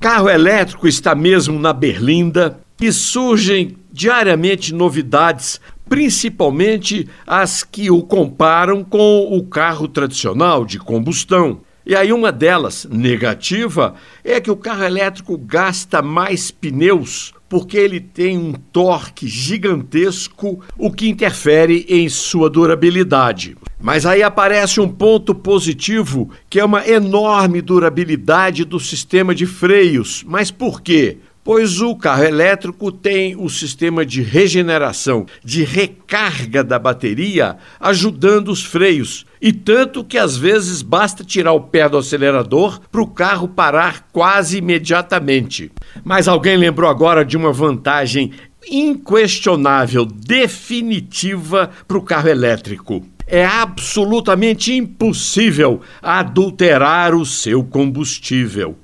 Carro elétrico está mesmo na berlinda e surgem diariamente novidades, principalmente as que o comparam com o carro tradicional de combustão. E aí, uma delas, negativa, é que o carro elétrico gasta mais pneus porque ele tem um torque gigantesco, o que interfere em sua durabilidade. Mas aí aparece um ponto positivo, que é uma enorme durabilidade do sistema de freios. Mas por quê? Pois o carro elétrico tem o sistema de regeneração, de recarga da bateria, ajudando os freios. E tanto que às vezes basta tirar o pé do acelerador para o carro parar quase imediatamente. Mas alguém lembrou agora de uma vantagem inquestionável, definitiva para o carro elétrico. É absolutamente impossível adulterar o seu combustível.